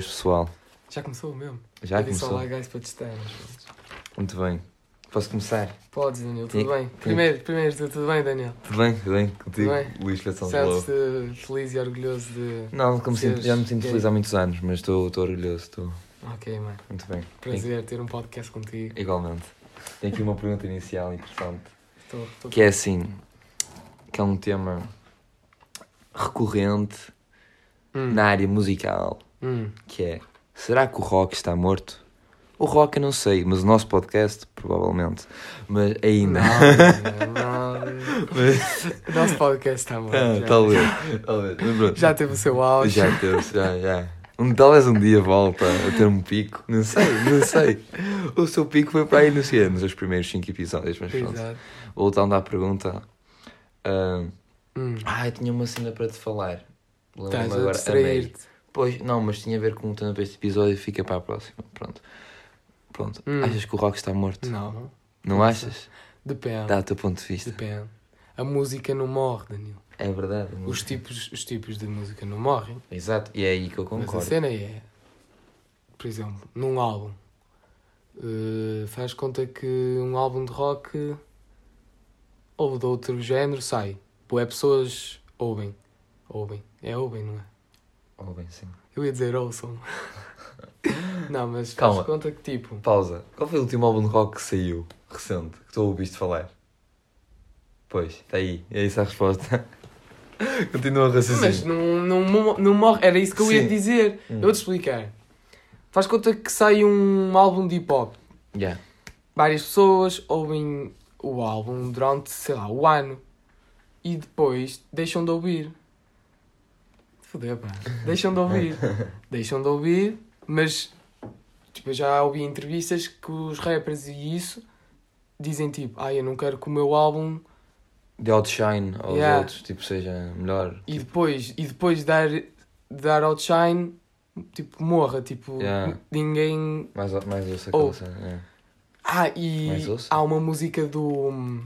hoje, pessoal? Já começou mesmo? Já Eu disse começou? Olá, guys, para testar. Muito bem. Posso começar? Podes, Daniel, tudo bem? Primeiro, primeiro, tudo tudo bem, Daniel? Tudo bem? Tudo bem? Contigo? Tudo. Luís Feição de Lobo. Sentes-te feliz e orgulhoso de. Não, como sinto, já me sinto feliz há muitos anos, mas estou estou orgulhoso. Estou Ok, mano. muito bem. Prazer ter um podcast contigo. Igualmente. Tenho aqui uma pergunta inicial interessante. Estou, estou Que é assim, que é um tema recorrente Hum, na área musical, hum. que é, será que o rock está morto? O rock eu não sei, mas o nosso podcast, provavelmente. Mas ainda. Não, não. O nosso podcast está bom. Ah, já. talvez, talvez. Mas. Já teve o seu auge. Já teve, já, já. Um, talvez um dia volta a ter um pico. Não sei, não sei. O seu pico foi para aí? Nos seus primeiros 5 episódios, mas pronto. Exato. Voltando à pergunta. ah, Hum. ah, eu tinha uma cena para te falar. Estás a distrair-te. Pois, não, mas tinha a ver com o tema para este episódio e fica para a próxima. Pronto. Pronto. Hum. Achas que o rock está morto? Não, não. Achas? Depende. Dá o teu ponto de vista. Depende. A música não morre, Daniel. É verdade. Os tipos, os tipos de música não morrem. Exato, e é aí que eu Mas a concordo. cena é, por exemplo, num álbum, eh, faz conta que um álbum de rock ou de outro género sai. Boé pessoas ouvem. Ouvem. É ouvem, não é? Bem, sim. Eu ia dizer ouçam. não, mas Calma. faz conta que tipo. Pausa. Qual foi o último álbum de rock que saiu, recente, que tu ouviste falar? Pois, está aí. É isso a resposta. Continua a raciocínio. Mas não, não, não morre. Era isso que eu ia Sim. dizer. Hum. Eu vou-te explicar. Faz conta que sai um álbum de hip hop. Yeah. várias pessoas ouvem o álbum durante, sei lá, o ano e depois deixam de ouvir. Foder, pá. Deixam de ouvir. deixam de ouvir, mas tipo, eu já ouvi entrevistas que os rappers e isso dizem tipo, ah, eu não quero que o meu álbum De outshine aos Yeah. outros, tipo, seja melhor. e depois, e depois de dar, dar outshine, tipo, morra, tipo, Yeah. ninguém Mais, mais ouça Ou- é. Ah, e ouça? há uma música do.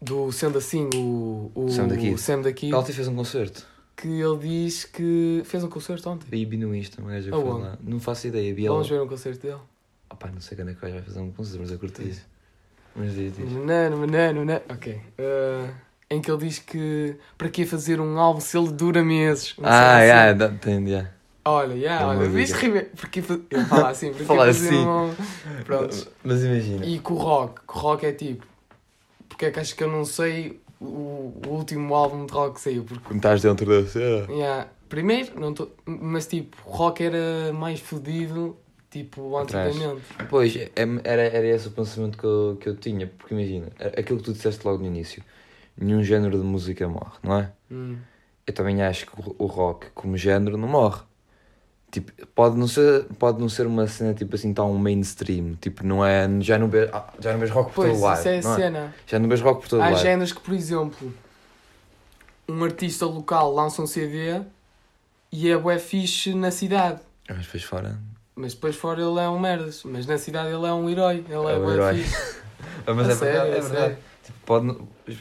Do Sendo Assim, o. o Sam da Kid. Sam da Kid, Ela fez um concerto. Que ele diz que fez um concerto ontem. Vi vi no Insta, foi lá. Não faço ideia. Vi ela. Vamos ver um concerto dele. Opá, não sei quando é que vai fazer um concerto, mas eu curti isso. Mas diz, diz. Nanano, nanano, nanano. Ok. Uh, em que ele diz que para que fazer um álbum se ele dura meses? Ah, assim. yeah, yeah. Olha, yeah, É olha, viste música. rime- porque ele fala assim, porque Fala fazer assim. um... Pronto. Mas imagina. E com o rock, que o rock é tipo, porque é que acho que eu não sei o, o último álbum de rock que saiu, porque estás dentro da cena. Yeah. Primeiro, não tô... mas tipo, o rock era mais fodido, tipo, antigamente. Pois, é- era, era esse o pensamento que eu, que eu tinha, porque imagina, aquilo que tu disseste logo no início, nenhum género de música morre, não é? Hum. Eu também acho que o, o rock, como género, não morre. Tipo, pode não ser, pode não ser uma cena tipo assim tão mainstream, tipo, não é, já não vês, ah, já não vês rock por Pois, todo lado, isso é a não é? cena. Já não vês rock por todo Há lado. géneros que, por exemplo, um artista local lança um CD e é bué fixe na cidade. Mas depois fora, Mas depois fora ele é um merdas. Mas na cidade ele é um herói. Ele é, É um bué fixe. Ah, mas é sério, verdade, é a verdade. sério. Tipo, pode,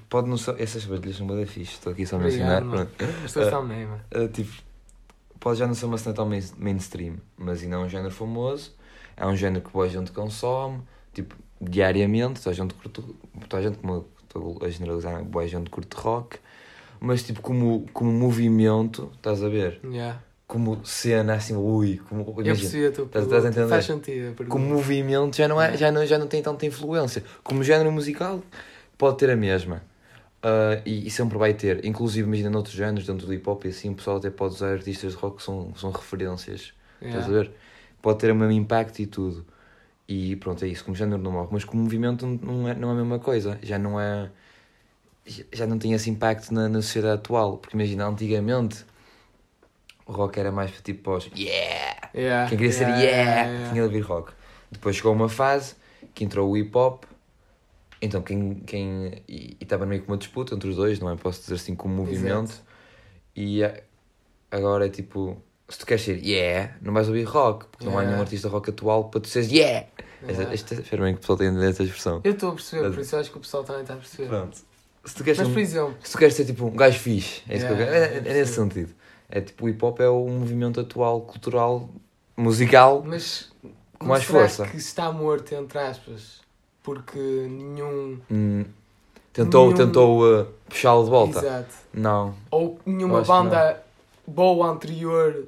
pode não ser, essas badalhas são bem fixe, estou aqui só a Obrigado, mencionar, mano. pronto. As pessoas estão bem, mano. Uh, tipo, pode já não ser uma cena tão main- mainstream, mas ainda é um género famoso, é um género que boa gente consome, tipo, diariamente, toda a gente curte, toda a gente, como estou a generalizar, boa gente curte rock, mas tipo, como, como movimento, estás a ver? Yeah. Como cena, assim, ui, como, Eu imagina, percebi a tua Estás- estás a entender? Faz sentido a como movimento já não, é, já, não, já não tem tanta influência. Como género musical, pode ter a mesma. Ah, e, e sempre vai ter. Inclusive, imagina, noutros géneros, dentro do hip hop e assim, o pessoal até pode usar artistas de rock que são, são referências. Yeah. Estás a ver? Pode ter o mesmo impacto e tudo. E pronto, é isso. Como género não morre. Mas como movimento não é, não é a mesma coisa. Já não é. já- não tem esse impacto na, na sociedade atual. Porque imagina, antigamente o rock era mais para tipo pós. Yeah! Yeah. Quem queria ser Yeah, yeah, yeah, yeah. tinha de ouvir rock. Depois chegou uma fase que entrou o hip hop. Então quem. quem e estava meio que uma disputa entre os dois, não é? Posso dizer assim, como movimento. E eh, agora é tipo. Se tu queres ser yeah, não vais ouvir rock, porque não há nenhum artista rock atual para tu seres yeah. Yeah. esta, espero bem que o pessoal tenha esta expressão. Eu estou a perceber, por isso acho que o pessoal também está a perceber. Pronto. Se tu queres, Mas, ser, por um, exemplo, se tu queres ser tipo um gajo fixe, é, isso que eu Yeah, quero- é- é- é nesse sentido. É tipo, o hip hop é o movimento atual, cultural, musical. Mas Com mais será força. que está morto, entre aspas? Porque nenhum. Hum, tentou Nenhum- tentou uh, puxá-lo de volta. Exato. Não. Ou nenhuma banda boa anterior.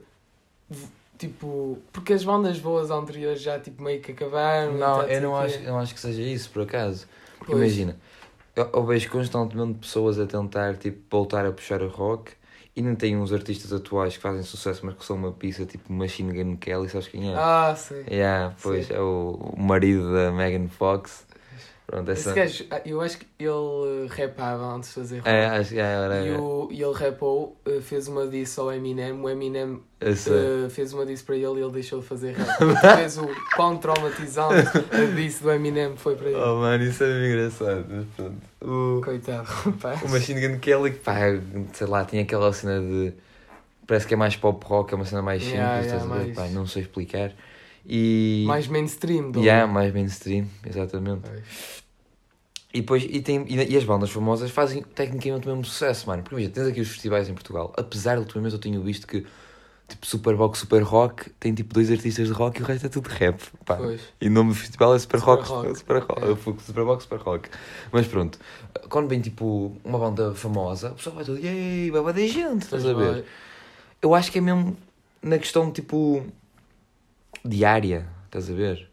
Tipo, porque as bandas boas anteriores já tipo meio que acabaram. Não, tá, eu não, acho, eu não acho que seja isso, por acaso. Porque Pois. imagina, eu, eu vejo constantemente pessoas a tentar tipo, voltar a puxar o rock e não tem uns artistas atuais que fazem sucesso, mas que são uma pizza tipo Machine Gun Kelly, sabes quem é? Ah, sei. Yeah, pois é o, o marido da Megan Fox. Pronto, Esse essa. gajo, ah, eu acho que ele eh, rapava antes de fazer rock. É, acho que era. E, o, e ele rapou, eh, fez uma diss ao Eminem. O Eminem eh, fez uma diss para ele e ele deixou de fazer rap. fez o quão traumatizante a diss do Eminem foi para ele. Oh mano, isso é engraçado. Mas pronto. O, Coitado, rapaz. o Machine Gun Kelly, pá, sei lá, tinha aquela cena de. Parece que é mais pop rock, é uma cena mais simples, Yeah, yeah, mais- Pá, não sei explicar. E. Mais mainstream, do Yeah, mais mainstream, exatamente. E depois, e, tem, e, e as bandas famosas fazem tecnicamente o mesmo sucesso, mano. Porque imagina, tens aqui os festivais em Portugal. Apesar de ultimamente eu tenho visto que, tipo, Superbox, Super Rock, tem tipo dois artistas de rock e o resto é tudo rap. Pá. Pois. E o nome do festival é Super, Super Rock, Rock. Super Rock, É. Superbox, Super Rock. Mas pronto, quando vem tipo uma banda famosa, o pessoal vai todo, yay, vai bater gente, estás a ver? Eu acho que é mesmo na questão tipo diária, estás a ver?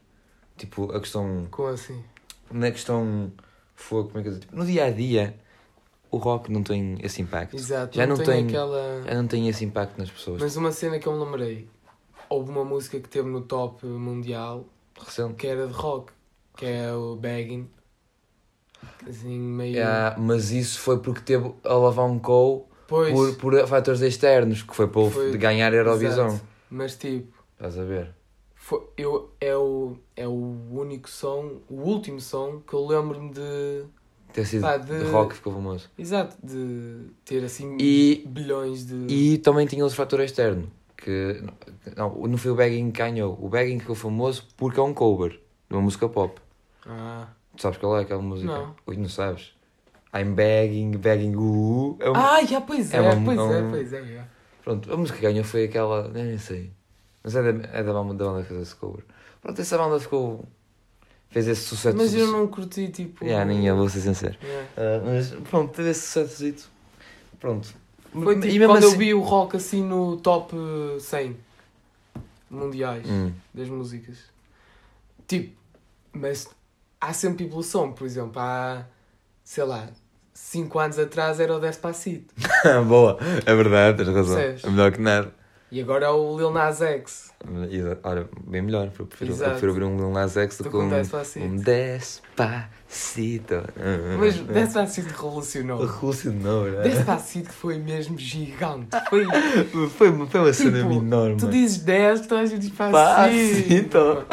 Tipo, a questão Como assim? na questão fogo, como é que eu digo? Tipo, no dia a dia, o rock não tem esse impacto. Exato. Já não tem- aquela. Já não tem esse impacto nas pessoas. Mas uma cena que eu me lembrei. Houve uma música que teve no top mundial Recente. que era de rock. Que é o Begging. Assim, meio. Yeah, mas isso foi porque teve alavancou Pois. por, por fatores externos, que foi para Foi- ganhar a Eurovisão. Exato. Mas tipo. Estás a ver? Foi, eu, é, o, é o único som, o último som que eu lembro-me de. Ter sido Pá, de... de- rock ficou famoso. Exato, de ter assim E- bilhões de. E também tinha outro fator externo. Que não, não foi o Begging que ganhou. O Begging ficou famoso porque é um cover de uma música pop. Ah, Tu sabes qual é aquela música? Não. Ui, não sabes? I'm begging, begging, uh, uh. É um- ah já, pois é, é uma- pois é é, um- pois é. é. Pronto, a música que ganhou foi aquela. Nem sei. Mas é da, é da, banda, da banda que fez esse cover. Pronto, essa banda ficou. fez esse sucesso. Mas eu não curti tipo. Yeah, nem eu, vou ser sincero. Yeah. Ah, mas pronto, teve esse sucesso. Pronto. Foi tipo E mesmo quando eu assim- vi o rock assim no top 100 mundiais Hum. das músicas. Tipo, mas há sempre evolução, por exemplo, há sei lá, 5 anos atrás era o Despacito Boa, é verdade, tens razão. Percebes? É melhor que nada. E agora é o Lil Nas X. Olha, bem melhor. Eu prefiro, eu prefiro ouvir um Lil Nas X do que um, Despacito. um Despacito. Mas Despacito revolucionou. Revolucionou, né? Despacito foi mesmo gigante. Foi, Foi, foi uma cena Tipo, enorme. tu dizes 10, tu és Despacito. Despacito.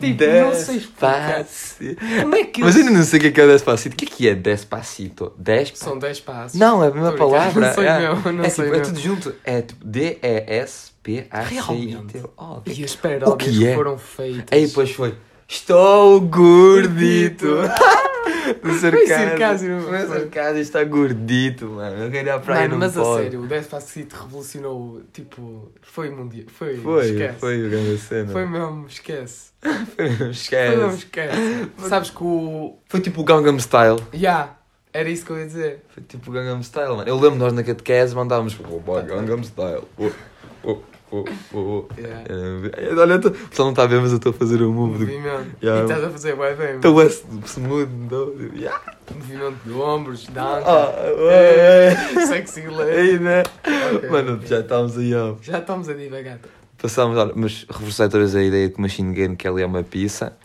Tipo, não sei explicar. Despacito. Como é que Mas eles- ainda não sei o que é que é Despacito. O que é que é Despacito? Despa... São 10 passos. Não, é a mesma palavra. não sei é. mesmo, não é, sei tipo, é mesmo. tudo junto. É tipo D-E-S-P-A-C-I-T. Realmente? Oh, E as paródias que é? foram feitas. Aí depois foi. Estou gordito. Do sarcasmo. sarcasmo, O foi. meu sarcasmo está gordito, mano. Eu quero ir à praia Mano, não mas a pode. sério, o Despacito revolucionou, tipo, foi mundial. Foi, Foi, esquece. foi o grande cena. Foi mesmo, esquece. Foi mesmo, esquece. Foi mesmo, esquece. Sabes que o. Foi tipo o Gangnam Style. Ya, era isso que eu ia dizer. Foi tipo o Gangnam Style, mano. Eu lembro nós na catequese mandávamos oh, Gangnam Style. Oh, oh, oh, oh. Eh, Olha, tô... o pessoal não está a ver, mas eu estou a fazer o move do. Movimento. Ya. E estás a fazer bem bem. Estou a smooth. do- Yeah. Movimento de ombros, dança. Ah, É, Sexy lady. Né? Ok, Mano, ok. já estamos aí, ó. Já estamos a divagar. Passámos, olha, mas reforcei outra vez a ideia de que Machine Gun Kelly é uma pizza.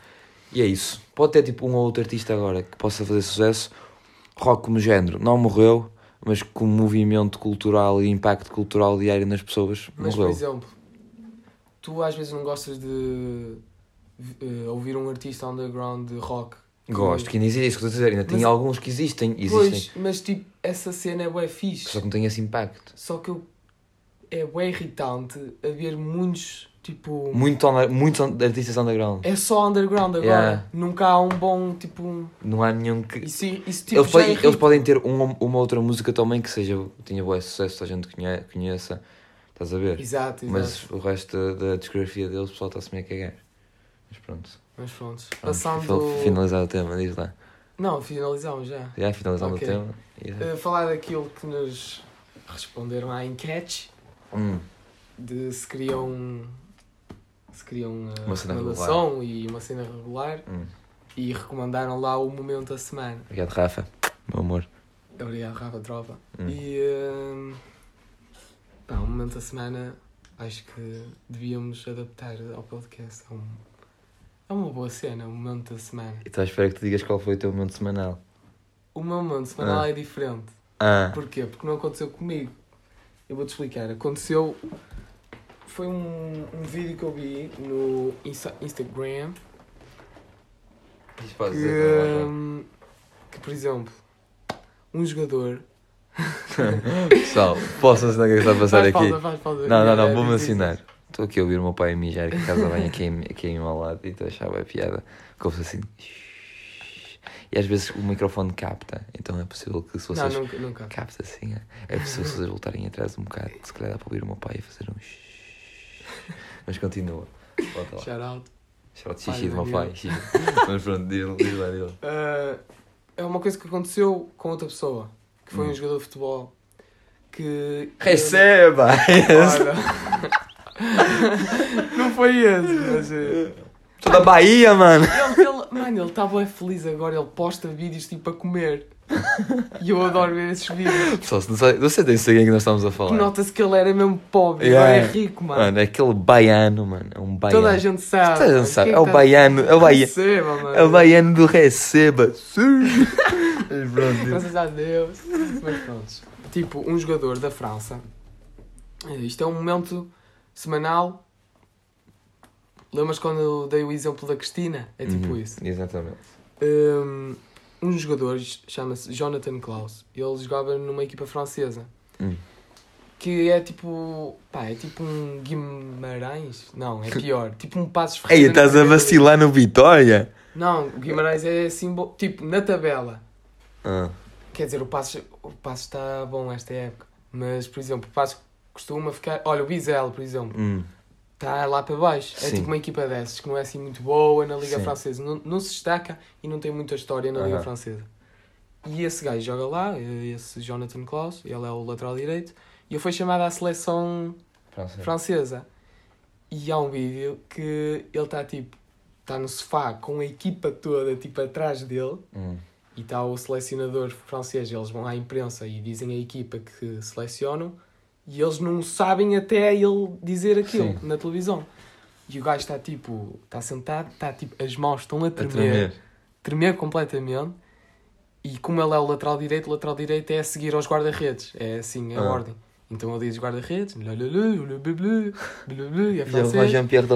E é isso. Pode ter tipo um ou outro artista agora que possa fazer sucesso. Rock como género não morreu, mas como movimento cultural e impacto cultural diário nas pessoas Mas, por morreu. exemplo, tu às vezes não gostas de eh, ouvir um artista underground de rock. Gosto, que ainda existe, é isso que estou a dizer. Ainda tem Mas- alguns que existem, existem, Pois, mas tipo, essa cena é bué fixe. só que não têm esse impacto. Só que eu, é bué irritante haver muitos, tipo... Muito under- muitos artistas underground. É só underground agora. Yeah. Nunca há um bom, tipo... Não há nenhum que. Isso, isso tipo, eles, já é podem, eles podem ter uma, uma outra música também que seja tenha bom sucesso, que a gente conhe- conheça. Estás a ver? Exato, exato. Mas o resto da, da discografia deles, o pessoal está-se meio a cagar. Mas pronto. Mas pronto. Passando. fi- finalizar o tema, diz lá. Não, finalizamos já. Já finalizando Ok. o tema. Yeah. Uh, falar daquilo que nos responderam à enquete Hum, de se queriam. Se queriam uh, Uma recomendação e uma cena regular hum. e recomendaram lá o momento da semana. Obrigado, Rafa. Meu amor. Obrigado, Rafa Tropa. Hum. E. Uh, pá, o momento da semana acho que devíamos adaptar ao podcast. É, um, é uma boa cena, o momento da semana. E estou à espera que tu digas qual foi o teu momento semanal. O meu momento semanal Ah. é diferente. Ah, Porquê? Porque não aconteceu comigo. Eu vou-te explicar. Aconteceu. Foi um, um vídeo que eu vi no Insta- Instagram isto que, pode dizer hum, que, por exemplo, um jogador. Pessoal, posso ensinar o que é que está a passar Faz aqui? pausa, faz pausa. Não, não, não, vou-me diz ensinar. Estou aqui a ouvir o meu pai a mijar, que a casa bem aqui, aqui em ao lado, e estou a achar bem piada. Que ouve assim. E às vezes o microfone capta, então é possível que se Não, vocês. nunca. nunca. Capta assim, é, é possível se vocês voltarem atrás um bocado. Se calhar dá para ouvir o meu pai a fazer um. Mas continua. Volta lá. Shout out. Shout out xixi do meu pai. Mas pronto, diz diz lá dele. Ah, é uma coisa que aconteceu com outra pessoa, que foi Hum. um jogador de futebol. Que. Receba! Olha. não foi esse, mas. eh, Sou da Bahia, mano! Ele, ele, mano, ele estava feliz agora, ele posta vídeos tipo a comer. E eu adoro ver esses vídeos. Pessoal, se não sei, não sei nem sei quem que nós estamos a falar. Nota-se que ele era mesmo pobre, Yeah. agora é rico, mano. Mano, é aquele baiano, mano. É um baiano. Toda a gente sabe. Toda a gente sabe. É o tá- baiano. É o baiano. Receba, mano. É o baiano do Receba. Sim. Pronto. Graças a Deus. Mas pronto. Tipo, um jogador da França. Isto é um momento semanal. Lembras quando eu dei o exemplo da Cristina? É tipo Uhum, isso. Exatamente. Um, um jogador chama-se Jonathan Klaus. Ele jogava numa equipa francesa. Hum. Que é tipo. Pá, é tipo um Guimarães? Não, é pior. tipo um Passos Ei, estás a vacilar no Vitória? Não, o Guimarães é símbolo. Tipo, na tabela. Ah, Quer dizer, o Passos o Passos está bom esta época. Mas, por exemplo, o Passos costuma ficar. Olha, o Bizela, por exemplo, hum. Está lá para baixo. É Sim. tipo uma equipa dessas que não é assim muito boa na Liga Sim. Francesa. Não, não se destaca e não tem muita história na Liga Aham. Francesa. E esse gajo joga lá, esse Jonathan Klaus, ele é o lateral direito, e ele foi chamado à seleção França. francesa. E há um vídeo que ele está tipo, está no sofá com a equipa toda tipo atrás dele, Hum. e está o selecionador francês, eles vão à imprensa e dizem a equipa que selecionam, e eles não sabem até ele dizer aquilo Sim. na televisão. E o gajo está tipo, está sentado, está tipo, as mãos estão a tremer, a tremer, tremer completamente. E como ele é o lateral direito, o lateral direito é a seguir aos guarda-redes. É assim, é a ah. ordem. Então ele diz guarda-redes, e é francês. E Jean-Pierre da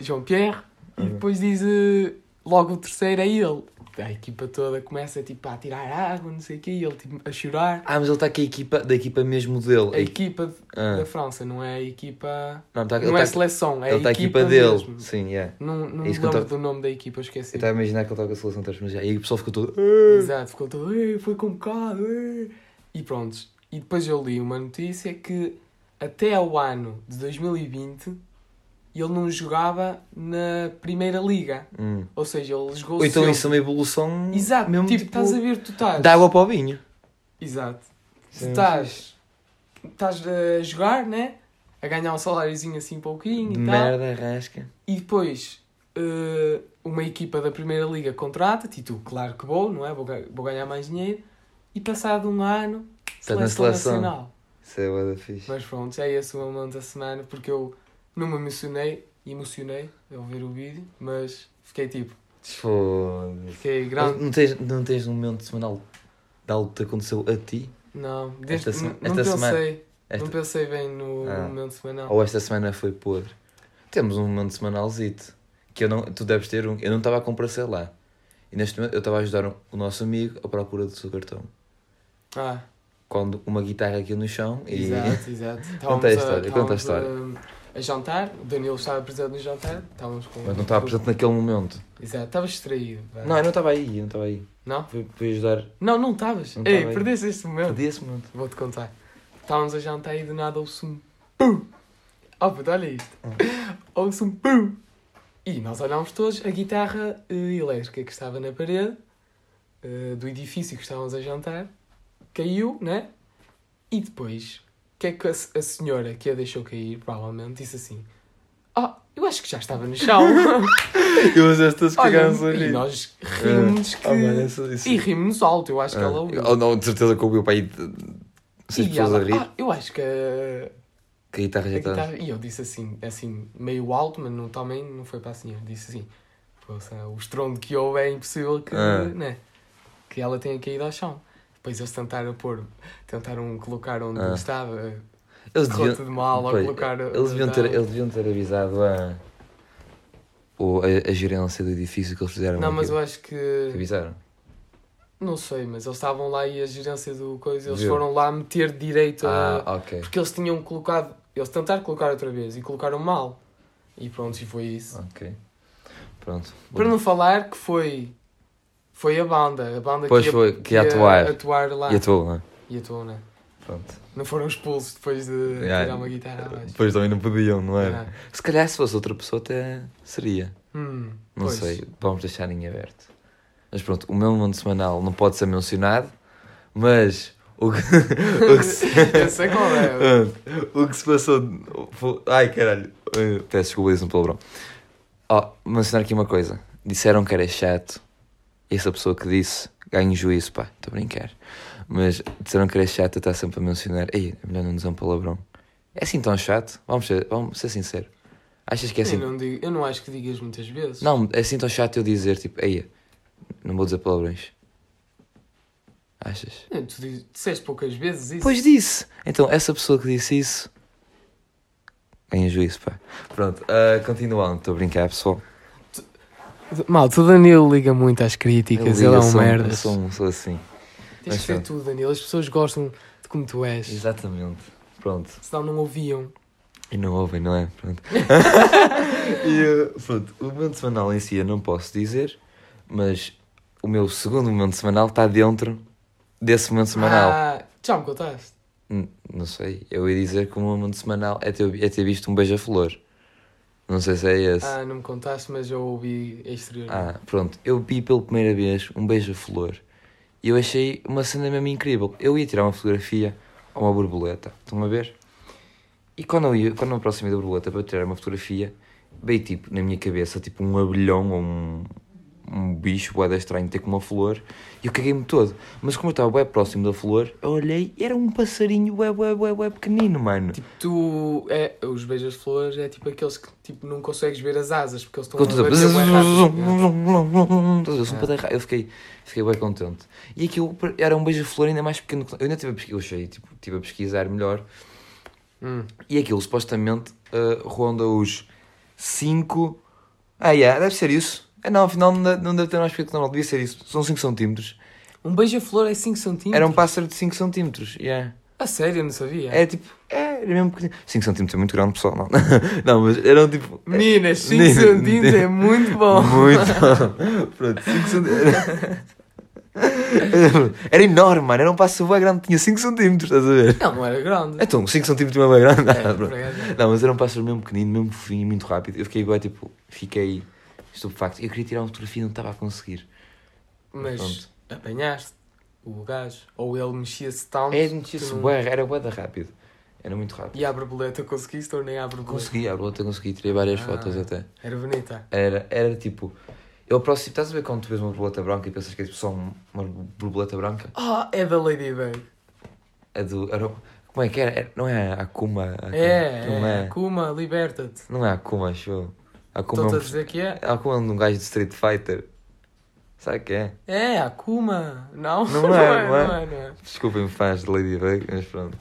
Jean-Pierre. E uhum. depois diz, eh, logo o terceiro é ele. A equipa toda começa tipo, a tirar água, não sei o quê, e ele tipo, a chorar. Ah, mas ele está com a equipa, da equipa mesmo dele. A equipa de- Ah. da França, não é a equipa. Não, está, não é está, seleção, é ele está a equipa, equipa dele. mesmo. Sim, yeah. Não, não É lembro tô- do nome da equipa, eu esqueci. Eu estava a imaginar que ele está com a seleção transformada. E aí o pessoal ficou todo. Exato, ficou todo, "Ei, foi convocado, ei." e pronto. E depois eu li uma notícia que até ao ano de 2020 ele não jogava na Primeira Liga. Hum. Ou seja, ele jogou Ou então sempre. isso é uma evolução. Exato, mesmo tipo, estás a ver, tu estás. Dá água para o vinho. Exato. Sim, estás. Estás a jogar, né? A ganhar um saláriozinho assim pouquinho e tal. merda, rasca. E depois eh, uma equipa da Primeira Liga contrata-te e tu, claro que vou, não é? Vou, vou ganhar mais dinheiro. E passado um ano, Estás na seleção. nacional. Isso é bué da fixe. Mas pronto, é esse o meu momento da semana porque eu não me emocionei, emocionei ao ver o vídeo, mas fiquei tipo, Foda-se. fiquei grande. Não tens, não tens um momento semanal de algo que te aconteceu a ti? Não, desde, Esta não, sema- não esta semana- pensei, Esta- não pensei bem no Ah. momento semanal. Ou esta semana foi podre? Temos um momento semanalzito. Que eu não, tu deves ter um. Eu não estava a comparecer lá. E neste momento eu estava a ajudar um- o nosso amigo à procura do seu cartão. Ah, Quando uma guitarra aqui no chão e. exato, exato. Conta a história, conta a história. A, a jantar, o Danilo estava presente no jantar, estávamos com. Mas não estava presente naquele momento. Exato, estavas distraído. vá. Não, eu não estava aí, eu não estava aí. Não? Fui, fui ajudar. Não, não estavas. Ei, estava aí. perdeste este momento. Perdi esse momento. Vou-te contar. Estávamos a jantar e do nada ouço um pum. Oh, puto, olha isto. Ouço um pum. E nós olhámos todos a guitarra eh, elétrica que estava na parede eh, do edifício que estávamos a jantar. Caiu, né? E depois, que é que a, a senhora que a deixou cair, provavelmente, disse assim: Ah, eu acho que já estava no chão. E vocês todos Olha, cagaram-se a e nós rimos que. Ah, mano, isso- isso- E rimos alto, eu acho que Ah, ela ouviu. Oh, não, de certeza que ouviu para aí seis E pessoas ela, a rir. Ah, eu acho que a, que a guitarra já está. E eu disse assim, assim, meio alto, mas não, também não foi para a senhora. Disse assim: "Poxa, o estrondo que houve é impossível que, Ah. né, que ela tenha caído ao chão. Depois eles tentaram pôr, tentaram colocar onde Ah. estava, Eles deviam, tudo mal, ou pois, colocar. eles, deviam ter, eles deviam ter avisado a, o, a, a gerência do edifício que eles fizeram. Não, mas eu acho que. Avisaram. Não sei, mas eles estavam lá e a gerência do coisa, eles Viu? foram lá meter direito a. Ah, ok. Porque eles tinham colocado. Eles tentaram colocar outra vez e colocaram mal. E pronto, e foi isso. Ok. Pronto. Para não falar que foi. Foi a banda. A banda Pois que ia, foi, que ia atuar. atuar lá. E atuou, não é? E atuou, né? Pronto. Não foram expulsos depois de Yeah. tirar uma guitarra abaixo. Depois também não podiam, não era? Ah. Se calhar se fosse outra pessoa até seria. Hum, Não pois. sei, vamos deixar em aberto. Mas pronto, o meu mundo semanal não pode ser mencionado, mas o que, o que se... Eu sei qual é. o que se passou. Ai caralho, Eh, peço desculpa, disse um palavrão. Oh, mencionar aqui uma coisa: disseram que era chato, essa pessoa que disse ganha juízo, pá, estou a brincar. Mas disseram que era chato, está sempre a mencionar. Ei, é melhor não dizer um palavrão. É assim tão chato? Vamos ser, vamos ser sinceros. Achas que é assim? eu, não digo, eu não acho que digas muitas vezes. Não, é assim tão chato eu dizer, tipo, ei, não vou dizer palavrões. Achas? É, Tu disseste poucas vezes isso. Pois disse. Então, essa pessoa que disse isso ganha juízo, pá. Pronto, ah, continuando, estou a brincar, pessoal. Malta, o Danilo liga muito às críticas, ele é Eu um merda. eu sou, um- sou assim. Tens que ser tu, Danilo. As pessoas gostam de como tu és. Exatamente. Pronto. Senão não ouviam. E não ouvem, não é? Pronto. e, ah, pronto, o momento semanal em si eu não posso dizer, mas o meu segundo momento semanal está dentro desse momento semanal. Ah, já me contaste. N- Não sei, eu ia dizer que o meu momento semanal é ter, é ter visto um beija-flor. Não sei se é esse. Ah, não me contaste, mas eu ouvi exteriormente. Ah, pronto. Eu vi pela primeira vez um beija-flor e eu achei uma cena mesmo incrível. Eu ia tirar uma fotografia a uma borboleta, estão a ver? E quando eu, ia, quando eu me aproximei da borboleta para tirar uma fotografia, veio tipo na minha cabeça tipo um abelhão ou um, um bicho bué da estranho ter com uma flor e eu caguei-me todo. Mas como eu estava bem próximo da flor, eu olhei e era um passarinho bué, bué, bué, bué pequenino, mano. Tipo, tu. É, os beijas-flores é tipo aqueles que tipo, não consegues ver as asas porque eles estão a bater bué. Eu fiquei, fiquei bem contente. E aquilo era um beija-flor ainda mais pequeno. que- Eu ainda estive a pesquisar, eu achei, tipo, tive a pesquisar melhor. Hum. E aquilo supostamente uh, ronda os 5. Ah, yeah, deve ser isso. É, não, afinal não deve, não deve ter mais pequeno que normal, devia ser isso. São 5 centímetros. Um beija-flor é 5 centímetros? Era um pássaro de 5 centímetros. Yeah. A sério, eu não sabia. É tipo, é, era mesmo pequenino. 5 centímetros é muito grande, pessoal. Não, não mas eram tipo. Meninas, 5 Menino- centímetros é muito bom. Muito bom. Pronto, 5 centímetros. Era enorme, mano. Era um pássaro bem grande, tinha 5 centímetros, estás a ver? Não, não era grande. Então, 5 centímetros é bem grande. É, Ah, é. Não, mas era um pássaro mesmo pequenino, mesmo fofinho, muito rápido. Eu fiquei bem, tipo, fiquei estupefacto. Eu queria tirar uma fotografia e não estava a conseguir. Mas Pronto. apanhaste o gajo. Ou ele mexia-se tanto. É, mexia-se não- bué, era bué rápido. Era muito rápido. E a borboleta conseguiste ou nem a borboleta? Consegui, a bolota consegui, tirei várias Ah. fotos até. Era bonita. Era, era tipo. Eu aproximo, estás a ver quando tu vês uma borboleta branca e pensas que é tipo só um- uma borboleta branca? Ah, é da Ladybug. A do. Era, como é que era? Era- Não é a Akuma? a- É, não é. é. Kuma, liberta-te. Não é a Akuma, acho eu. A Akuma é um, a dizer que é. a Akuma é um gajo de Street Fighter. Sabe que é? É, a Kuma. Não? Não é, não é. não é, não é. Desculpem, fãs de Ladybug, mas pronto.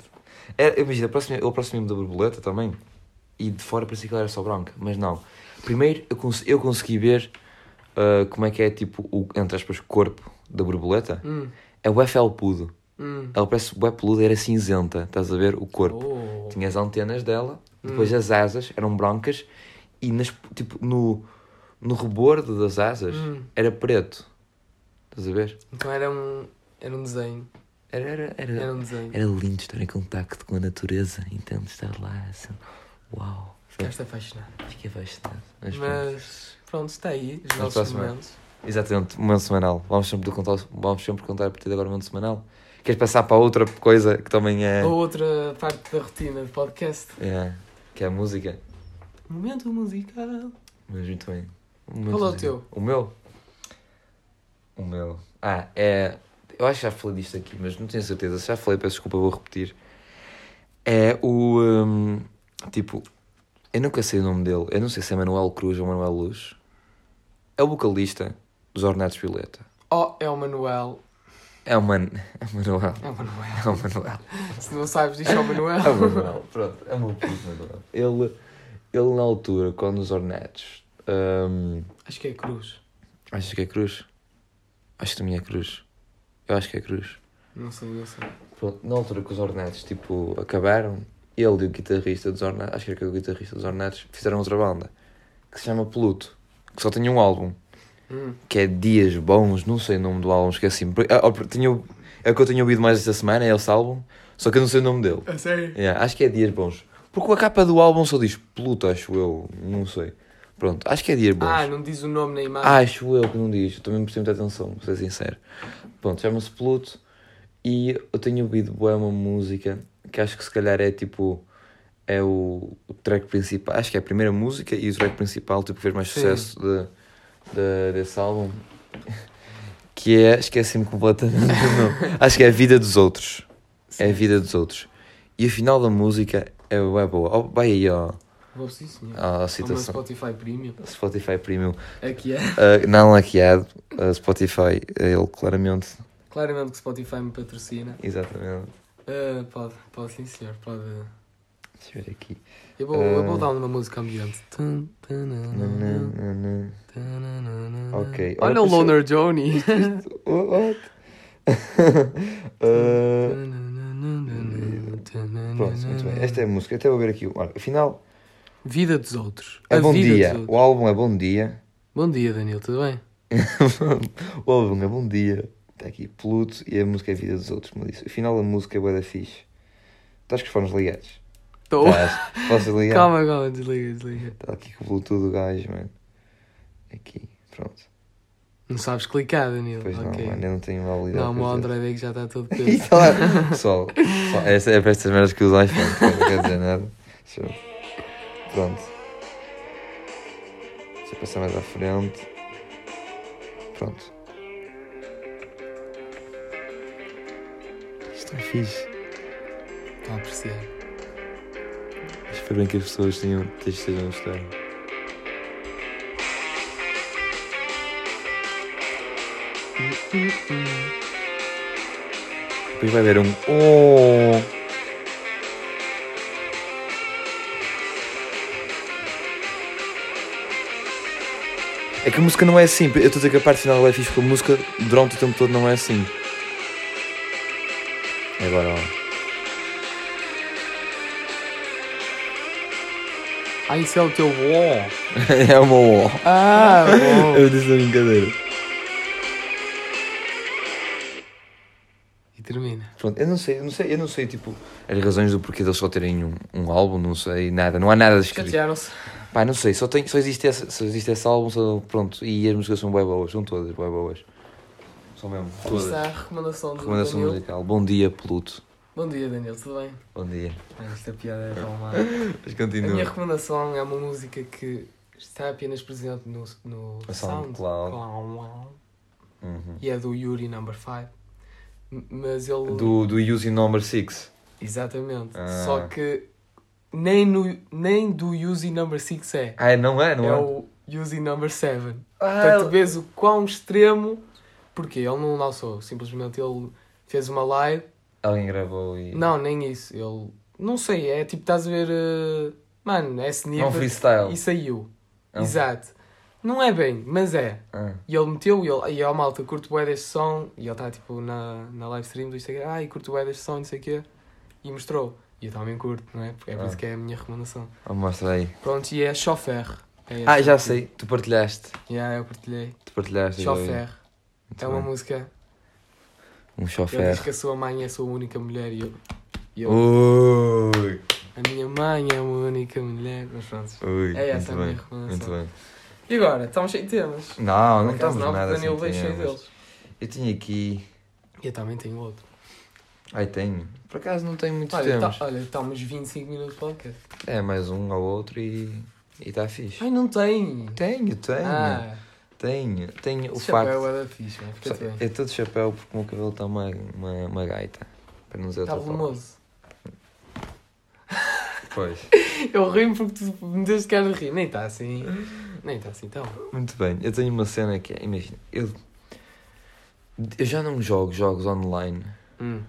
Era, imagina, aproximei- eu aproximei-me da borboleta também e de fora parecia que ela era só branca, mas não. Primeiro eu, cons eu consegui ver ah, como é que é tipo o, entre aspas, corpo da borboleta. Hum, É o felpudo. hum. Ela parece bué peluda, era cinzenta, estás a ver? O corpo. Oh. Tinha as antenas dela, depois Hum. as asas eram brancas e nas, tipo, no, no rebordo das asas Hum. era preto. Estás a ver? Então era um, era um desenho. Era, era, era, Era um desenho. era lindo estar em contacto com a natureza, então estar lá assim. Uau! Ficaste apaixonado. Fiquei apaixonado. Mas, pronto. Mas pronto, está aí os Mas nossos momentos. Exatamente, momento semanal. Vamos sempre contar, vamos sempre contar a partir de agora o momento semanal. Queres passar para outra coisa que também é. A outra parte da rotina de podcast. é que é a música. Momento musical. Mas muito bem. Um Qual é o teu? O meu? O meu. Ah, é. Eu acho que já falei disto aqui, mas não tenho certeza. Se já falei, peço desculpa, vou repetir. É o. hum, tipo, eu nunca sei o nome dele. Eu não sei se é Manuel Cruz ou Manuel Luz. É o vocalista dos Ornatos Violeta. Oh, é o Manuel. É o, Man... é o Manuel. É o Manuel. É o Manuel. Se não sabes, diz ao Manuel. É o Manuel. Pronto, é o meu puto Manuel. Ele, ele na altura, quando os Ornetos. hum, Acho que é Cruz. achas que é Cruz? Acho que também é Cruz. Eu acho que é Cruz. Não sei, não sei. Pronto, na altura que os Ornetos tipo, acabaram, ele e o guitarrista dos Ornetos, acho que era o guitarrista dos Ornetos, fizeram outra banda que se chama Pluto, que só tinha um álbum, Hum. que é Dias Bons, não sei o nome do álbum, esqueci-me. Ah, ah, tinha, é o que eu tenho ouvido mais esta semana, é esse álbum, só que eu não sei o nome dele. A sério? Yeah, acho que é Dias Bons. Porque a capa do álbum só diz Pluto, acho eu, não sei. Pronto, acho que é Dias Bons. Ah, não diz o nome na imagem. Acho eu que não diz, eu também prestei muita atenção, vou ser sincero. Pronto, chama-se Pluto e eu tenho ouvido boa uma música que acho que se calhar é tipo. É o, track principal, acho que é a primeira música e o track principal tipo, que fez mais Sim. sucesso de, de- desse álbum. Que é, esqueci-me completamente nome. Acho que é a vida dos outros. É a vida dos outros. E o final da música é, é boa. Oh, vai aí ó, Vou sim, senhor. meu citação. Spotify Premium. Spotify Premium. Aqui é. Uh, não hackeado, uh, Spotify, ele claramente, Claramente que Spotify me patrocina. exatamente. Ah, pode, pode sim, senhor. Pode. Deixa eu ver aqui. Eu vou, eu vou Ah. dar uma música ambiente. Tum. Ok. Olha o pensei- Loner Johnny. What? Uh, pronto, muito bem. Esta é a música. Até vou ver aqui. Olha, afinal, Vida dos outros. é A Bom Dia. O álbum é Bom Dia. Bom dia, Daniel, tudo bem? o álbum é Bom Dia. Está aqui Pluto e a música é Vida dos Outros, como disse. Afinal, a música é bué da fixe. Estás com os fones ligados? Estou. Posso ligar? Calma, calma, desliga, desliga. Está aqui com o Bluetooth do gajo, mano. Aqui, pronto. Não sabes clicar, Danilo. Pois Ok. não, mano, eu não tenho habilidade. Não, o meu. Android é que já está todo preso. tá. Pessoal, pessoal, essa é para estas merdas que uso iPhone, não quer dizer nada. Deixa eu... Pronto. Deixa eu passar mais à frente. Pronto. Isto é fixe. Estou a apreciar. Espero bem que as pessoas tenham, estejam a gostar. Depois vai haver um oh. É que a música não é assim. Eu estou a dizer que a parte final é fixe, porque a música durante o tempo todo não é assim. Agora, ó. Ah, isso é o teu wall. é uma ó. Ah, bom. Eu disse a brincadeira. Pronto, eu não sei, eu não sei, eu não sei, tipo, as razões do porquê deles só terem um, um álbum, não sei nada, não há nada escrito. Chatearam-se. Pá, não sei, só, tem, só, existe esse, só existe esse álbum, só, pronto, e as músicas são bem boas, são todas bem boas. São mesmo, todas. Está a recomendação do Recomendação Danilo. musical. Bom dia, Pluto. Bom dia, Daniel, tudo bem? Bom dia. Ah, esta piada é tão má. Mas A continua. minha recomendação é uma música que está apenas presente no, no A SoundCloud SoundCloud. Uhum. e é do Yuri Number 5. Mas ele. Do, do Using Number 6. Exatamente. Ah. Só que nem, no, nem do Yuri Number 6 é. Ah, não é? Não é é? o Yuri Number 7. Ah, Portanto, tu vês o quão extremo. Porque ele não lançou, simplesmente ele fez uma live. Alguém gravou e. Não, nem isso. Ele. Não sei, é tipo, estás a ver. eh, Mano, é esse É nível. um freestyle. E saiu. É um- Exato. Não é bem, mas é. Ah. E ele meteu, e, ele, e a malta curto bué deste som, e ele está tipo na, na live stream do Instagram, ai, curto bué deste som, não sei o quê, e mostrou. E eu também curto, não é? Porque é por Ah. isso que é a minha recomendação. Oh, mostra aí. Pronto, e é Chofer. É Ah, já sei. Tu partilhaste. Yeah, eu partilhei. Tu partilhaste. eu já vi. Chofer. Muito É uma bem. música Um Ele diz chofer. que a sua mãe é a sua única mulher e eu. e eu Ui, A minha mãe é a única mulher. Mas pronto. ui, É essa a minha bem, recomendação. muito bem. E agora? Estamos cheios de temas. Não, não estamos não, nada Danilo cheio temas. deles. Eu tinha aqui... Eu também tenho outro. Ai, tenho. Por acaso não tenho muitos Olha, temas. tá, olha, estamos 25 minutos de podcast. É, mais um ao outro e... E está fixe. Ai, não tem. Tenho, tenho. Ah, Tenho. Tenho o o facto... chapéu é da fixe, mano. Fica. Eu estou de chapéu porque o meu cabelo está uma, uma, uma gaita. Para não dizer Está volumoso. Pois. Eu rio porque tu me deste cara de rir. Nem está assim. Nem está assim, então. Muito bem. Eu tenho uma cena que é... Imagina, eu... Eu já não jogo jogos online Hum.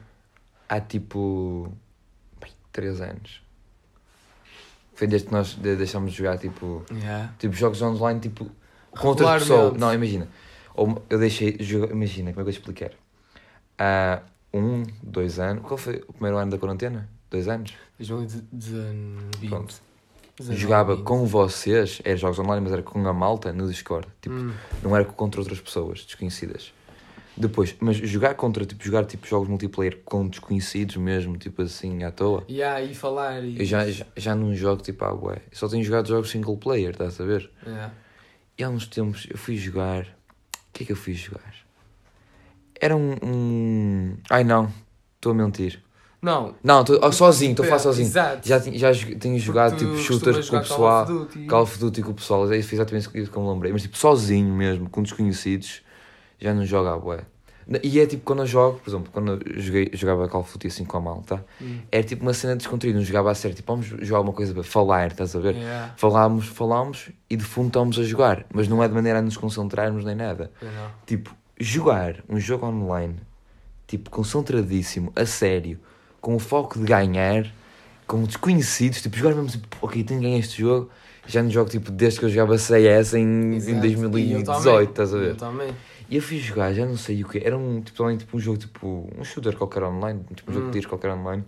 há tipo... 3 anos. Foi desde que nós de- deixámos de jogar tipo... Yeah. Tipo jogos online tipo... Com outras pessoas. Não, imagina. Ou eu deixei. Imagina, como é que eu explicar? Há um, dois anos... Qual foi o primeiro ano da quarentena? Dois anos? 2019. Pronto. 19, jogava 20. com vocês, era jogos online, mas era com a malta no Discord. Tipo, Hum. não era contra outras pessoas desconhecidas. Depois, mas jogar contra, tipo, jogar tipo jogos multiplayer com desconhecidos mesmo, tipo assim, à toa. E aí falar e. Eu já, já, já não jogo tipo, ah, ué. Só tenho jogado jogos single player, estás a ver? Yeah. E há uns tempos eu fui jogar. O que é que eu fui jogar? Era um. um... Ai não, estou a mentir. Não. Não, tô, sozinho, estou a falar sozinho. Exato. Já, já tenho jogado tipo shooters com o pessoal. Call of Duty. Call of Duty com o pessoal, é exatamente isso que eu me lembrei. Mas tipo, sozinho mesmo, com desconhecidos, já não jogo à bué. E é tipo quando eu jogo, por exemplo, quando eu joguei, jogava Call of Duty assim com a malta, Hum. era tipo uma cena descontraída, não jogava a sério, tipo, vamos jogar uma coisa para falar, estás a ver? Yeah. Falámos, falámos e de fundo estamos a jogar, mas não é de maneira a nos concentrarmos nem nada. Tipo, jogar um jogo online, tipo, concentradíssimo, a sério, com o foco de ganhar, com desconhecidos, tipo, jogar mesmo, tipo, ok, tenho que ganhar este jogo, já não jogo, tipo, desde que eu jogava CS em, em Exato. E eu 2018, também. estás a ver? Eu também. E eu fui jogar, já não sei o que, era um, tipo, também, tipo, um jogo, tipo, um shooter qualquer online, tipo, um jogo Hum. de tiros qualquer online,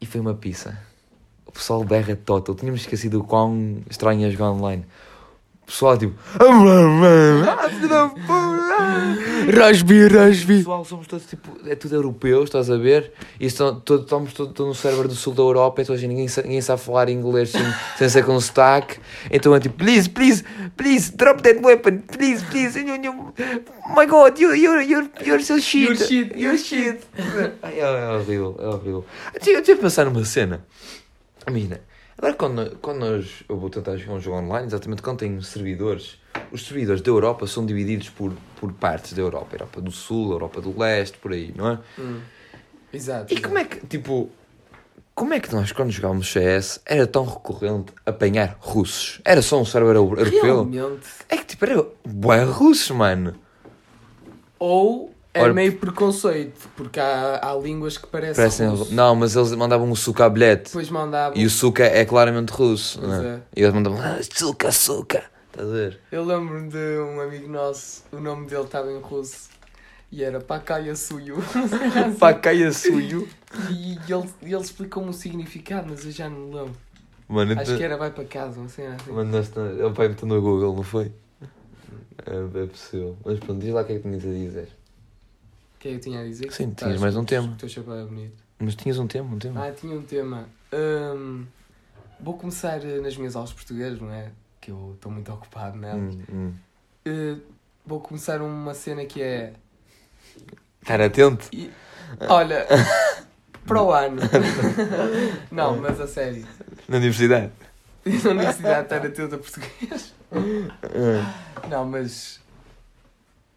e foi uma pizza. O pessoal berra total, tínhamos esquecido o quão estranho é jogar online. O pessoal, tipo, ah. Rasbi, rasbi. pessoal somos todos tipo, é tudo europeus, estás a ver? E estamos todos todo no server do sul da Europa, então hoje ninguém, ninguém sabe falar inglês sem, sem ser com sotaque. Então é tipo, please, please, please, drop that weapon, please, please. You, you, my god, you, you're, you're, you're so shit. You're shit, you're shit. Ai, é, é horrível, é horrível. Eu estive a pensar numa cena. Imagina, agora quando, quando nós, eu vou tentar jogar um jogo online, exatamente quando tenho servidores, os servidores da Europa são divididos por, por partes da Europa. Europa do Sul, Europa do Leste, por aí, não é? Hum. Exato. E como é que, tipo, como é que nós quando jogávamos CS era tão recorrente apanhar russos? Era só um server eu- europeu? Realmente. É que tipo, era bué russos, mano. Ou é Ora- meio preconceito, porque há, há línguas que parecem. Parecem, russo. não, mas eles mandavam o suca a bilhete. Depois mandavam. E o suca é claramente russo, Pois não é. E eles mandavam, ah, suca, suca. Estás a ver? Eu lembro-me de um amigo nosso, o nome dele estava em russo e era Pakaya Suyu. Pacaia suyo. e ele, ele explicou-me o significado, mas eu já não me lembro. Mano, Acho então- que era vai para casa, não sei assim. Na... Ele pai meteu no Google, não foi? É, é possível. Mas pronto, diz lá o que é que tinhas a dizer. Que é que eu tinha a dizer? Sim, tinhas mais um tema. O teu chapéu é bonito. Mas tinhas um tema, um tema. Ah, tinha um tema. Hum, vou começar eh, nas minhas aulas de português, não é? Que eu estou muito ocupado nelas. Hum, hum. Eh, vou começar uma cena que é. Estar atento. e- olha, para o ano. não, mas a sério. Na universidade. Na universidade estar atento a português. Ah, Não, mas.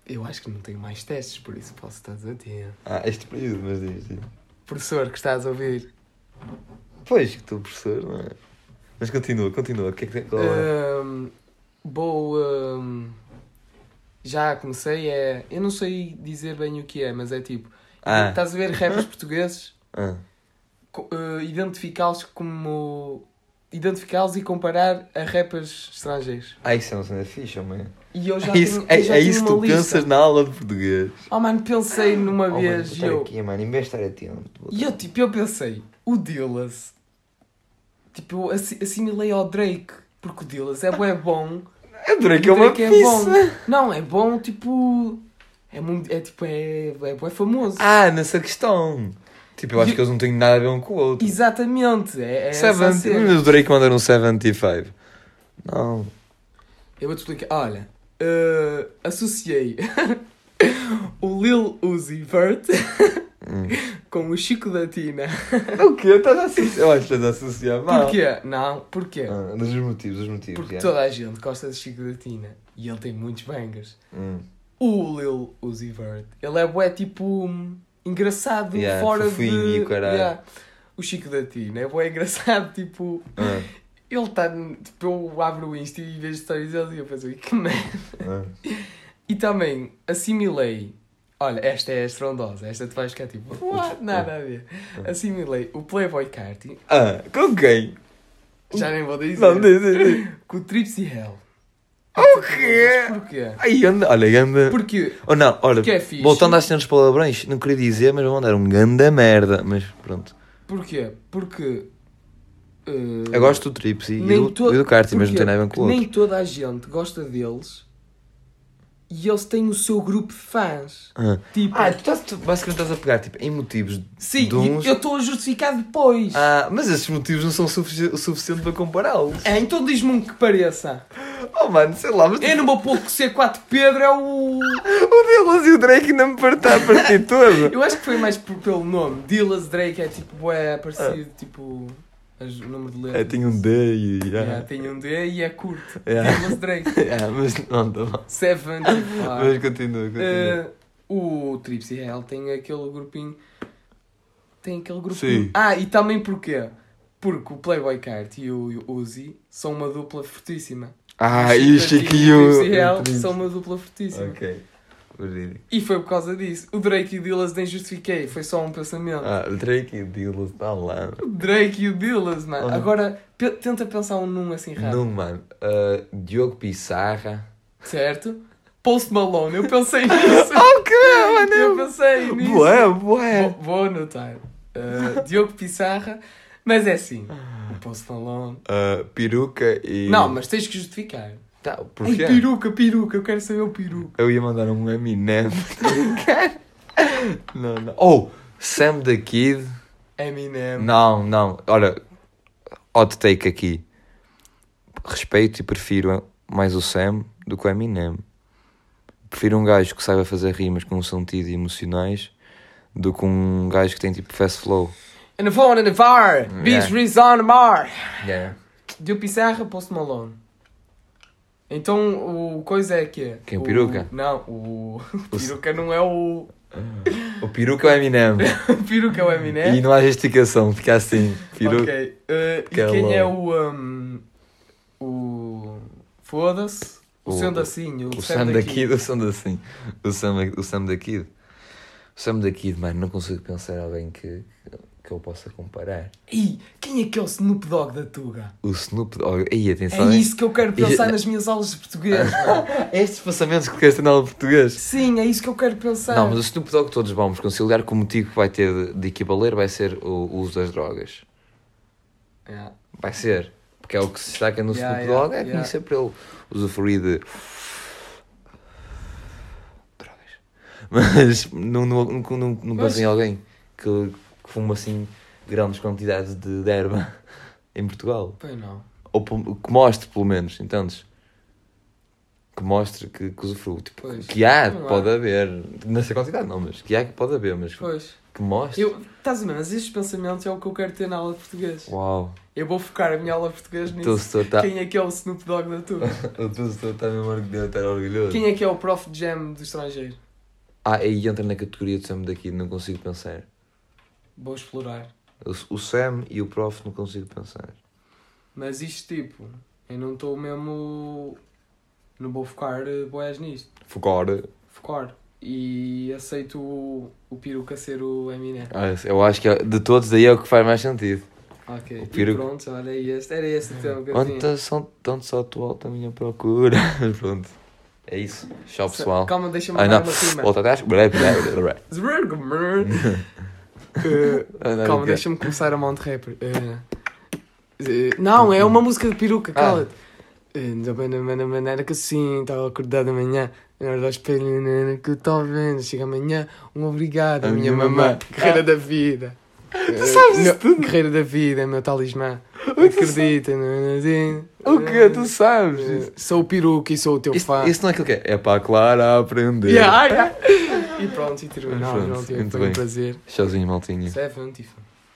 Eu acho que não tenho mais testes, por isso posso estar desatento. Ah, este período, mas diz, diz. Professor, que estás a ouvir? Pois, que tu professor, não é? Mas continua, continua. O que é que tem? Qual é? Hum, vou. hum, já comecei, é. Eu não sei dizer bem o que é, mas é tipo. Ah, Estás a ver rappers portugueses? ah. Eh, identificá-los como. Identificá-los e comparar a rappers estrangeiros. ah, isso é uma cena fixe, homem. E eu já É isso, tenho, é, já é tenho isso tu lista. pensas na aula de português. Oh mano, pensei numa Oh, mano, vez vou e eu. aqui, mano, em vez de estar atento. E eu tipo, eu pensei, o Dillas. Tipo, eu assi- assimilei ao Drake. Porque o Dillas é bué bom. É Drake é o uma Drake é bom. Não, é bom tipo. É, muito, é tipo, é, é, é famoso. Ah, nessa questão. Tipo, eu acho E- que eles não têm nada a ver um com o outro. Exatamente. É, é essa a 70, cena. mas o Drake manda um 75. Não. Eu vou-te explicar. Olha, eh, associei o Lil Uzi Vert Hum. com o Chico da Tina. O quê? Estás a associar? Eu acho que estás a associar mal. Porquê? Não, porquê? Ah, dos motivos, dos motivos. Porque já. toda a gente gosta de Chico da Tina e ele tem muitos bangers. Hum. O Lil Uzi Vert, ele é bué tipo hum, engraçado Yeah, fora fofinho de. e o caralho. O Chico da Tina é bué engraçado, tipo. Ah, Ele está. Tipo, eu abro o Insta e vejo stories dele e eu penso, que merda. ah. E também assimilei. Olha, esta é a estrondosa, esta tu vais ficar tipo, what? Nada a ver. Assimilei o Playboy Carti, Ah, com quem? já nem vou dizer, Não, diz, diz, com o Tripsy Hell. O quê? Porquê? Ai, anda, olha, ganda. Porque Oh não, olha, Que é fixe. voltando às cenas palavrões, não queria dizer, mas vou mandar um ganda merda. Mas pronto. Porquê? Porque. Eh, Eu gosto do Trips e, do, to- e do Carti, mas não tem nada a ver com o outro. Nem toda a gente gosta deles e eles têm o seu grupo de fãs. Ah, Tipo, ah tu, estás, tu basicamente estás a pegar tipo, em motivos sim, de uns. eu estou a justificar depois. Ah, mas esses motivos não são sufici- o suficiente para compará-los. É, então diz-me um que pareça. Oh mano, sei lá, mas Eu não vou pôr que C4 Pedro é o. o Delas e o Drake ainda me partem a partir todo. Eu acho que foi mais por- pelo nome. Dillas Drake é tipo, é parecido, tipo. As- O número de letras. É, tinha um D e. Yeah, Yeah. tem um D e é curto. Yeah. Dillas Drake. Yeah, mas não, tá bom. Seven. Mas continua, continua. Eh, o Tripsy Hell tem aquele grupinho. Tem aquele grupinho. Sim. Ah, e também porquê? Porque o Playboy Cart e o Uzi são uma dupla fortíssima. ah, e o Chico e e o. Tripsy Hell são uma dupla fortíssima. Ok. Verídico. E foi por causa disso. O Drake e o Dillas nem justifiquei, foi só um pensamento. Ah, o Drake e o Delas está lá. O Drake e o Dillas, mano. Ah. Agora, pe- tenta pensar um num assim rápido. Não, mano. Ah, Diogo Pissarra. Certo? Post Malone, eu pensei nisso. Ok, eu pensei nisso. Bué, bué. Vou, vou anotar. Uh, Diogo Pissarra. Mas é assim. O Post Malone. Ah, peruca e. Não, mas tens que justificar. Tá, porquê? peruca, peruca. Eu quero saber o peruca. Eu ia mandar um Eminem. não, não. Oh, Sam the Kid. Eminem. Não, não. Olha, hot take aqui. Respeito e prefiro mais o Sam do que o Eminem. Prefiro um gajo que saiba fazer rimas com sentido e emocionais do que um gajo que tem tipo fast flow. In the phone, in the bar. Beach breeze on the bar. Yeah. Diogo Pissarra, Post Malone. Então o coisa é que Quem, o peruca? Não, o, o peruca não é o. O peruca é o Eminem. O peruca é o Eminem. E não há justificação, fica assim. Peruca. Ok. Uh, e é quem é o. um, o. Foda-se. O, O- Sam da Sim. O, O Sam da Kid, o Sam da Sim. O Sam, o Sam da Kid. O Sam da Kid, mano, não consigo pensar alguém que, que eu possa comparar. Ih, quem é que é o Snoop Dogg da Tuga? O Snoop Dogg. Ei, É atenção. hein? isso que eu quero pensar E- nas minhas aulas de português. É estes pensamentos que queres ter na aula de português. Sim, é isso que eu quero pensar. Não, mas o Snoop Dogg todos vamos conciliar que o motivo que vai ter de, equivaler vai ser o, o uso das drogas. Yeah. Vai ser. Porque é o que se destaca no Yeah, Snoop yeah, Dogg, é yeah. conhecer para ele usufruir de. drogas. Mas não, não, nunca, nunca, nunca Mas- em alguém que, que fuma assim grandes quantidades de, de erva em Portugal. Pois não. Ou que mostre, pelo menos, entendes? Que mostre que, que usufrui. Tipo, Pois. que há, pode haver. Nessa quantidade não, mas que há que pode haver, mas Pois. que mostre. Eu, estás a ver, mas estes pensamentos é o que eu quero ter na aula de português. Uau. Eu vou focar a minha aula de português nisso. está. Quem é que é o Snoop Dogg da Tuga? O teu setor está mesmo orgulhoso, estar orgulhoso. Quem é que é o Prof Jam do estrangeiro? Ah, aí entra na categoria do Sam daqui, não consigo pensar. Vou explorar. O, Sam e o Prof não consigo pensar. Mas isto tipo, eu não estou mesmo. Não vou focar eh, boés nisto. Focar. Focar. E aceito o, o peruca ser o Eminem. Ah, eu acho que é- de todos aí é o que faz mais sentido. Ok. O E pronto, olha este. Era este o tema que eu Onde tinha. são tanto só tu alta a minha procura? Pronto. É isso. Tchau pessoal. Calma, deixa-me Ah, dar uma rima. Volta atrás. Eh, Ah, não, Calma, deixa-me começar a Mount Rapper. Eh, eh, não, é uma música de peruca, Ah. cala-te. Da maneira, maneira que assim, estava acordado amanhã, na hora do espelho, que estou vendo, chega amanhã, um obrigado, A minha minha mamã, mamã. guerreira da vida. Tu sabes isso tudo? Guerreira da vida, meu talismã. que tu Acredita, não é assim? O quê? Tu sabes? Eh, Sou o peruca e sou o teu Isso, fã. isso não é aquilo que é. É para a Clara aprender. Yeah, yeah. E pronto, e terminamos. Muito foi um bem. prazer. Tchauzinho, maltinha. Seven, Tifa.